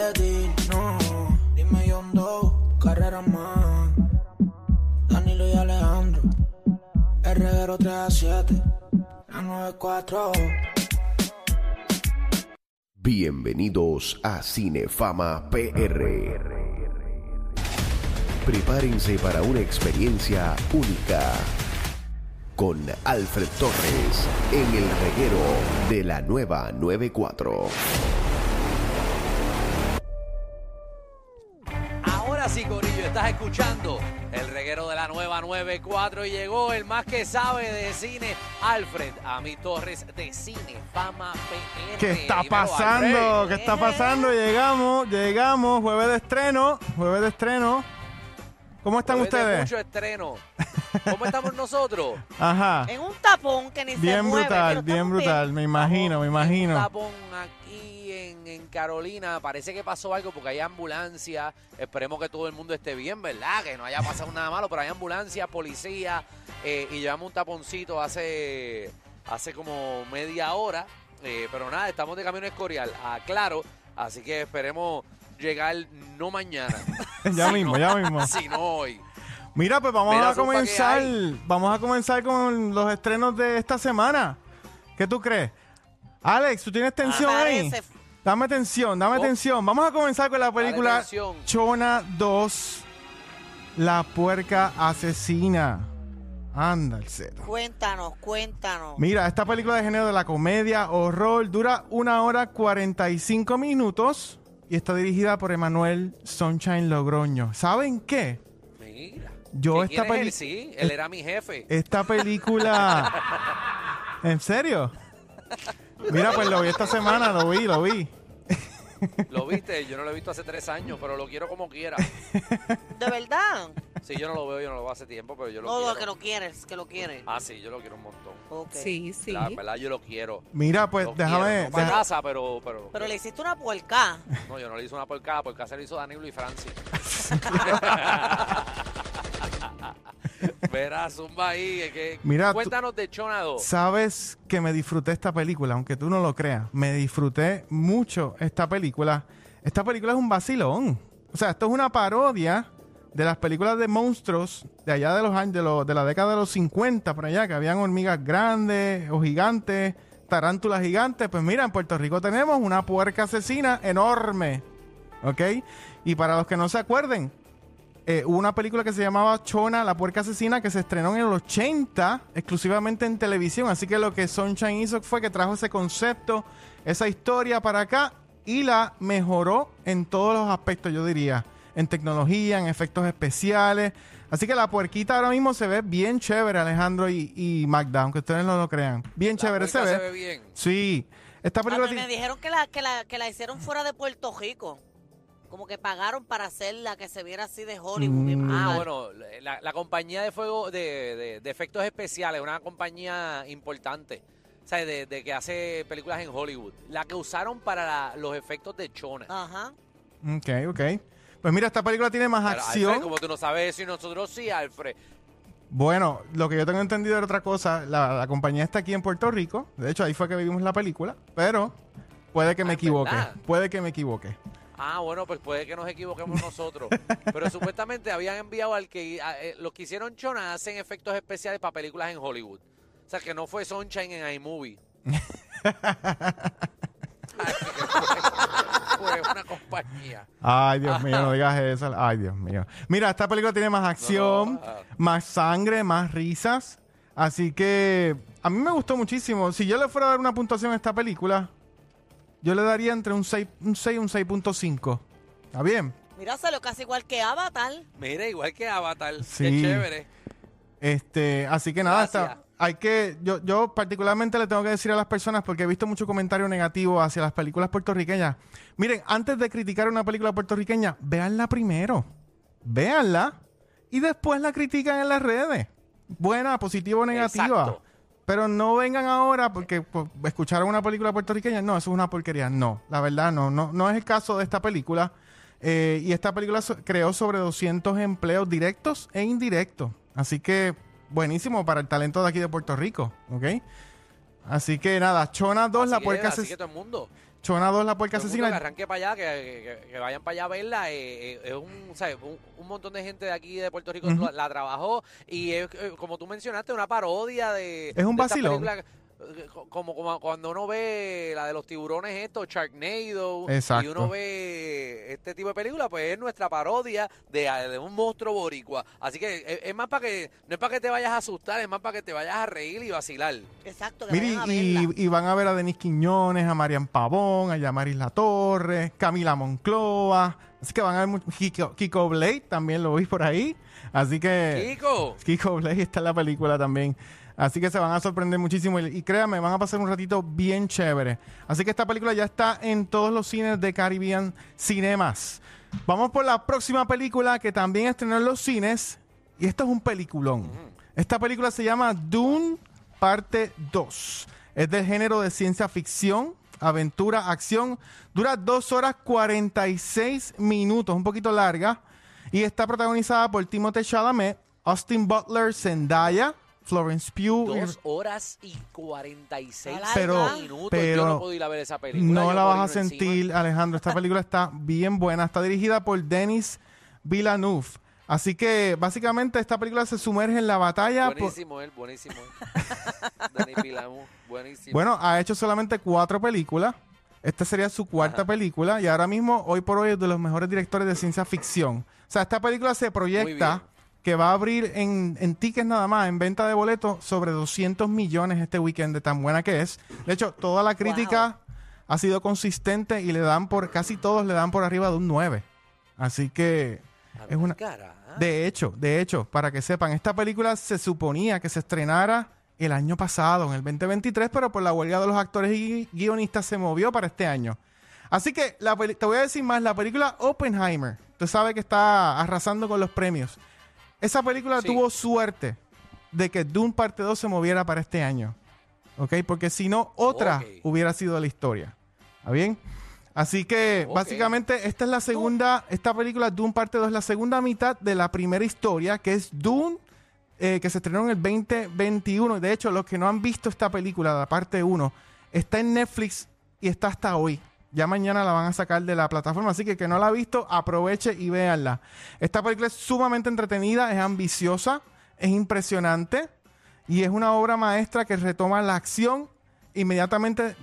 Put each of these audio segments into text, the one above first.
destino. Dime John Doe, carrera más. Danilo y Alejandro. El reguero 3 a 7. La 94. Bienvenidos a Cinefama PR. Prepárense para una experiencia única con Alfred Torres en el reguero de la nueva 94. Escuchando el reguero de la nueva 94 y llegó el más que sabe de cine, Alfred, a mi Torres de Cine Fama PR. ¿Qué está Dímelo, pasando? ¿Qué está pasando? Llegamos, llegamos, jueves de estreno, jueves de estreno. ¿Cómo están Jueves de ustedes? mucho estreno. ¿Cómo estamos nosotros? Ajá. En un tapón que ni se Bien mueve. brutal, pero bien estamos brutal, me imagino, me en un imagino. tapón aquí en, en Carolina. Parece que pasó algo porque hay ambulancia. Esperemos que todo el mundo esté bien, ¿verdad? Que no haya pasado nada malo, pero hay ambulancia, policía. eh, y llevamos un taponcito hace, hace como media hora. Eh, pero nada, estamos de camino a Escorial, a Claro. Así que esperemos llegar no mañana, Ya mismo, ya mismo. sino hoy. Mira, pues vamos Mira, a Zumba, ¿qué comenzar, vamos a comenzar con los estrenos de esta semana. ¿Qué tú crees? Alex, ¿tú tienes tensión ahí? Dame tensión, dame Oh. tensión. Vamos a comenzar con la película. Chona 2, La puerca asesina. Anda el cero. Cuéntanos, cuéntanos. Mira, esta película de género de la comedia, horror, dura una hora 45 minutos y está dirigida por Emanuel Sunshine Logroño. ¿Saben qué? Mira. Yo ¿Que esta peli- Sí, él era mi jefe. Esta película... ¿En serio? Mira, pues lo vi esta semana, lo vi, lo vi. Lo viste, yo no lo he visto hace tres años, pero lo quiero como quiera. ¿De verdad? Sí, yo no lo veo, yo no lo veo hace tiempo, pero yo lo No, quiero. no, que lo quieres, que lo quieres. Ah, sí, yo lo quiero un montón. Sí, sí. La verdad, yo lo quiero. Mira, pues Lo déjame... No para deja- casa, pero, pero, Pero le hiciste una puerca. No, yo no le hice una por cada, por casa le hizo Danilo y Francis. Verás, zumba ahí. es que- Mira, cuéntanos de Chona 2. Sabes que me disfruté esta película, aunque tú no lo creas. Me disfruté mucho esta película. Esta película es un vacilón. O sea, esto es una parodia de las películas de monstruos de allá de los años, de, de la década de los 50, por allá, que habían hormigas grandes o gigantes, tarántulas gigantes. Pues mira, en Puerto Rico tenemos una puerca asesina enorme. ¿Ok? Y para los que no se acuerden, eh, hubo una película que se llamaba Chona, la puerca asesina, que se estrenó en el 80 exclusivamente en televisión. Así que lo que Sunshine hizo fue que trajo ese concepto, esa historia para acá y la mejoró en todos los aspectos, yo diría. En tecnología, en efectos especiales. Así que la puerquita ahora mismo se ve bien chévere, Alejandro y, y Magda, aunque ustedes no lo crean. Bien La chévere se ve. se ve bien. Sí. Esta A película mí me dijeron que la, que, la, que la hicieron fuera de Puerto Rico. Como que pagaron para hacerla, que se viera así de Hollywood. Mm. Ah, bueno, la, la compañía de fuego de, de- de efectos especiales, una compañía importante, o sea, de, de que hace películas en Hollywood. La que usaron para la- los efectos de Chona. Ajá. Ok, ok. Pues mira, esta película tiene más Pero, acción. Alfred, como tú no sabes eso y nosotros sí, Alfred. Bueno, lo que yo tengo entendido era otra cosa. La, la compañía está aquí en Puerto Rico. De hecho, ahí fue que vivimos la película. Pero puede que me Ah, ¿es equivoque. verdad? Puede que me equivoque. Ah, bueno, pues puede que nos equivoquemos nosotros. Pero supuestamente habían enviado al que... a- eh, los que hicieron Chona hacen efectos especiales para películas en Hollywood. O sea, que no fue Sunshine en iMovie. Ay, que fue, fue una compañía. Ay, Dios mío, no digas eso. Ay, Dios mío. Mira, esta película tiene más acción, No, no, ah. más sangre, más risas. Así que a mí me gustó muchísimo. Si yo le fuera a dar una puntuación a esta película, yo le daría entre un 6, un 6 y un 6.5. ¿Está bien? Mira, salió casi igual que Avatar. Mira, igual que Avatar. Sí. Qué chévere. Este, así que nada, está- hay que, yo, yo particularmente le tengo que decir a las personas, porque he visto mucho comentario negativo hacia las películas puertorriqueñas. Miren, antes de criticar una película puertorriqueña, véanla primero. Véanla y después la critican en las redes. Buena, positiva o negativa. Exacto. Pero no vengan ahora porque pues, escucharon una película puertorriqueña. No, eso es una porquería. No, la verdad no. No, no es el caso de esta película. Eh, y esta película so- creó sobre 200 empleos directos e indirectos. Así que buenísimo para el talento de aquí de Puerto Rico. ¿Ok? Así que nada, Chona 2, Así la puerca Así ases- que todo el mundo. Chona 2, la puerca asesina. que arranque para allá, que, que- que vayan para allá a verla. eh, eh, es un, ¿sabes? Un, un montón de gente de aquí de Puerto Rico Ujú. la, la trabajó y es, eh, como tú mencionaste, una parodia de. Es un vacilón. película, Como, como cuando uno ve la de los tiburones estos, Sharknado, y uno ve este tipo de película, pues es nuestra parodia de, de un monstruo boricua. Así que es, es más para que, no es para que te vayas a asustar, es más para que te vayas a reír y vacilar. Exacto, que Mire, vayan a y, verla. y van a ver a Denis Quiñones, a Marian Pavón, a Yamaris La Torre, Camila Moncloa. Así que van a ver mucho- Kiko, Kiko Blade, también lo vi por ahí. Así que Kiko, Kiko Blade está en la película también. Así que se van a sorprender muchísimo y, y créanme, van a pasar un ratito bien chévere. Así que esta película ya está en todos los cines de Caribbean Cinemas. Vamos por la próxima película que también estrenó en los cines y esto es un peliculón. Esta película se llama Dune Parte 2. Es del género de ciencia ficción, aventura, acción. Dura 2 horas 46 minutos, un poquito larga. Y está protagonizada por Timothée Chalamet, Austin Butler, Zendaya, Florence Pugh. dos horas y 46 Pero- minutos. pero Yo no puedo ir a ver esa película. No yo la vas a encima. sentir, Alejandro. Esta película está bien buena. Está dirigida por Denis Villeneuve. Así que básicamente esta película se sumerge en la batalla. por- Buenísimo él, buenísimo Pilamu, buenísimo. Bueno, ha hecho solamente cuatro películas. Esta sería su cuarta película y ahora mismo, hoy por hoy, es de los mejores directores de ciencia ficción. O sea, esta película se proyecta. Que va a abrir en, en tickets nada más, en venta de boletos, sobre 200 millones este weekend de tan buena que es. De hecho, toda la crítica ha sido consistente y le dan por, casi todos le dan por arriba de un 9. Así que es una... Cara. De hecho, de hecho, para que sepan, esta película se suponía que se estrenara el año pasado, en el 2023, pero por la huelga de los actores y guionistas se movió para este año. Así que la te voy a decir más, la película Oppenheimer, tú sabes que está arrasando con los premios. Esa película Sí. tuvo suerte de que Dune parte 2 se moviera para este año. ¿Ok? Porque si no, otra hubiera sido la historia. ¿Está bien? Así que básicamente esta es la segunda, esta película Dune parte 2 es la segunda mitad de la primera historia, que es Dune, eh, que se estrenó en el 2021. De hecho, los que no han visto esta película, la parte 1, está en Netflix y está hasta hoy. Ya mañana la van a sacar de la plataforma, así que que no la ha visto, aproveche y véanla. Esta película es sumamente entretenida, es ambiciosa, es impresionante y es una obra maestra que retoma la acción inmediatamente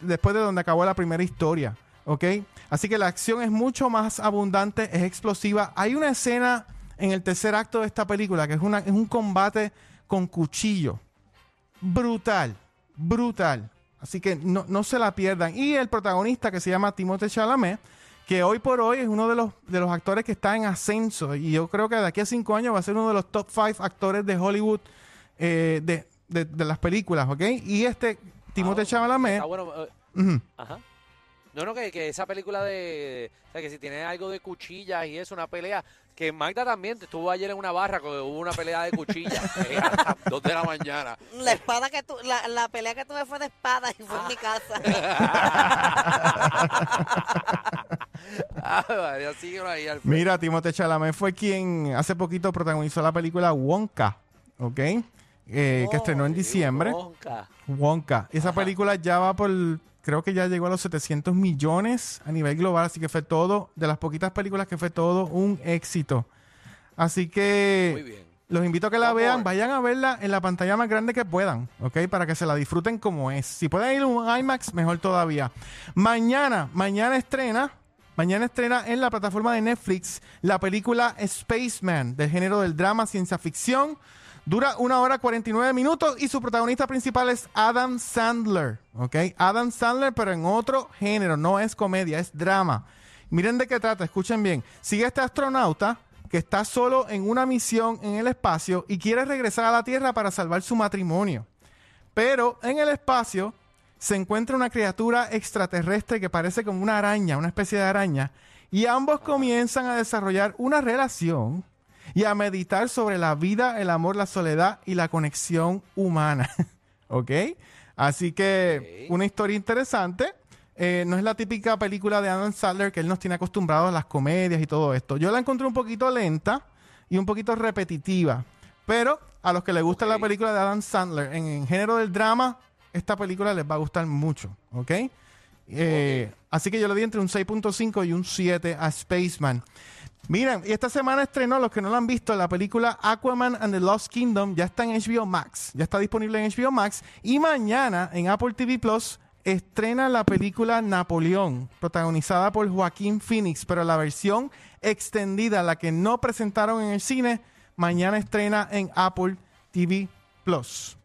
después de donde acabó la primera historia. ¿Ok? Así que la acción es mucho más abundante, es explosiva. Hay una escena en el tercer acto de esta película que es un combate con cuchillo. Brutal, brutal. Así que no, no se la pierdan. Y el protagonista que se llama Timothée Chalamet, que hoy por hoy es uno de los, de los actores que está en ascenso. Y yo creo que de aquí a cinco años va a ser uno de los top five actores de Hollywood eh, de, de- de las películas, ¿ok? Y este Timothée Ah, Chalamet... Está bueno. eh, Ajá. No, no, que, que esa película de. O sea, que si tiene algo de cuchillas y eso, una pelea. Que Magda también estuvo ayer en una barra cuando hubo una pelea de cuchillas. eh, a las dos de la mañana. La espada que tu, la, la pelea que tuve fue de espada y fue en mi casa. Ah, ahí, Alfred. Mira, Timothée Chalamet fue quien hace poquito protagonizó la película Wonka, ¿ok? Eh, que Oh, estrenó en diciembre. bronca. Wonka. Esa Ajá. película ya va por, creo que ya llegó a los 700 millones a nivel global, así que fue todo, de las poquitas películas que fue todo un éxito. Así que Muy bien. los invito a que la Vamos. vean, vayan a verla en la pantalla más grande que puedan, ¿ok? Para que se la disfruten como es. Si pueden ir a un IMAX, mejor todavía. Mañana, mañana estrena, mañana estrena en la plataforma de Netflix la película Spaceman, del género del drama, ciencia ficción. Dura una hora 49 minutos y su protagonista principal es Adam Sandler, ¿ok? Adam Sandler, pero en otro género, no es comedia, es drama. Miren de qué trata, escuchen bien. Sigue este astronauta que está solo en una misión en el espacio y quiere regresar a la Tierra para salvar su matrimonio. Pero en el espacio se encuentra una criatura extraterrestre que parece como una araña, una especie de araña, y ambos comienzan a desarrollar una relación y a meditar sobre la vida, el amor, la soledad y la conexión humana. ¿Ok? Así que una historia interesante. Eh, no es la típica película de Adam Sandler que él nos tiene acostumbrados a las comedias y todo esto. Yo la encontré un poquito lenta y un poquito repetitiva. Pero a los que les gusta la película de Adam Sandler en, en género del drama, esta película les va a gustar mucho. ¿Ok? Eh, Así que yo le di entre un 6.5 y un 7 a Spaceman. Miren, y esta semana estrenó, los que no lo han visto, la película Aquaman and the Lost Kingdom. Ya está en HBO Max. Ya está disponible en HBO Max. Y mañana en Apple TV Plus estrena la película Napoleón, protagonizada por Joaquín Phoenix, pero la versión extendida, la que no presentaron en el cine, mañana estrena en Apple TV Plus.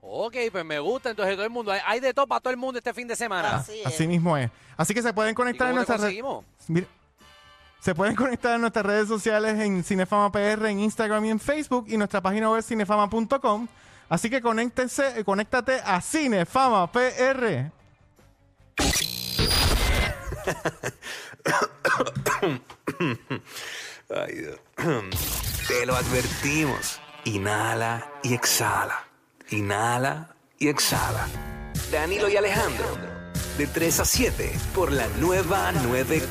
Ok, pues me gusta. Entonces todo el mundo, hay, hay de todo para todo el mundo este fin de semana. Así es. Así mismo es. Así que se pueden ¿Y conectar en cómo nuestras redes. Se pueden conectar en nuestras redes sociales en Cinefama PR, en Instagram y en Facebook y nuestra página web cinefama.com. Así que conéctense, eh, conéctate a Cinefama PR. Ay, Dios. Te lo advertimos. Inhala y exhala. Inhala y exhala. Danilo y Alejandro. De 3 a 7 por la nueva 94.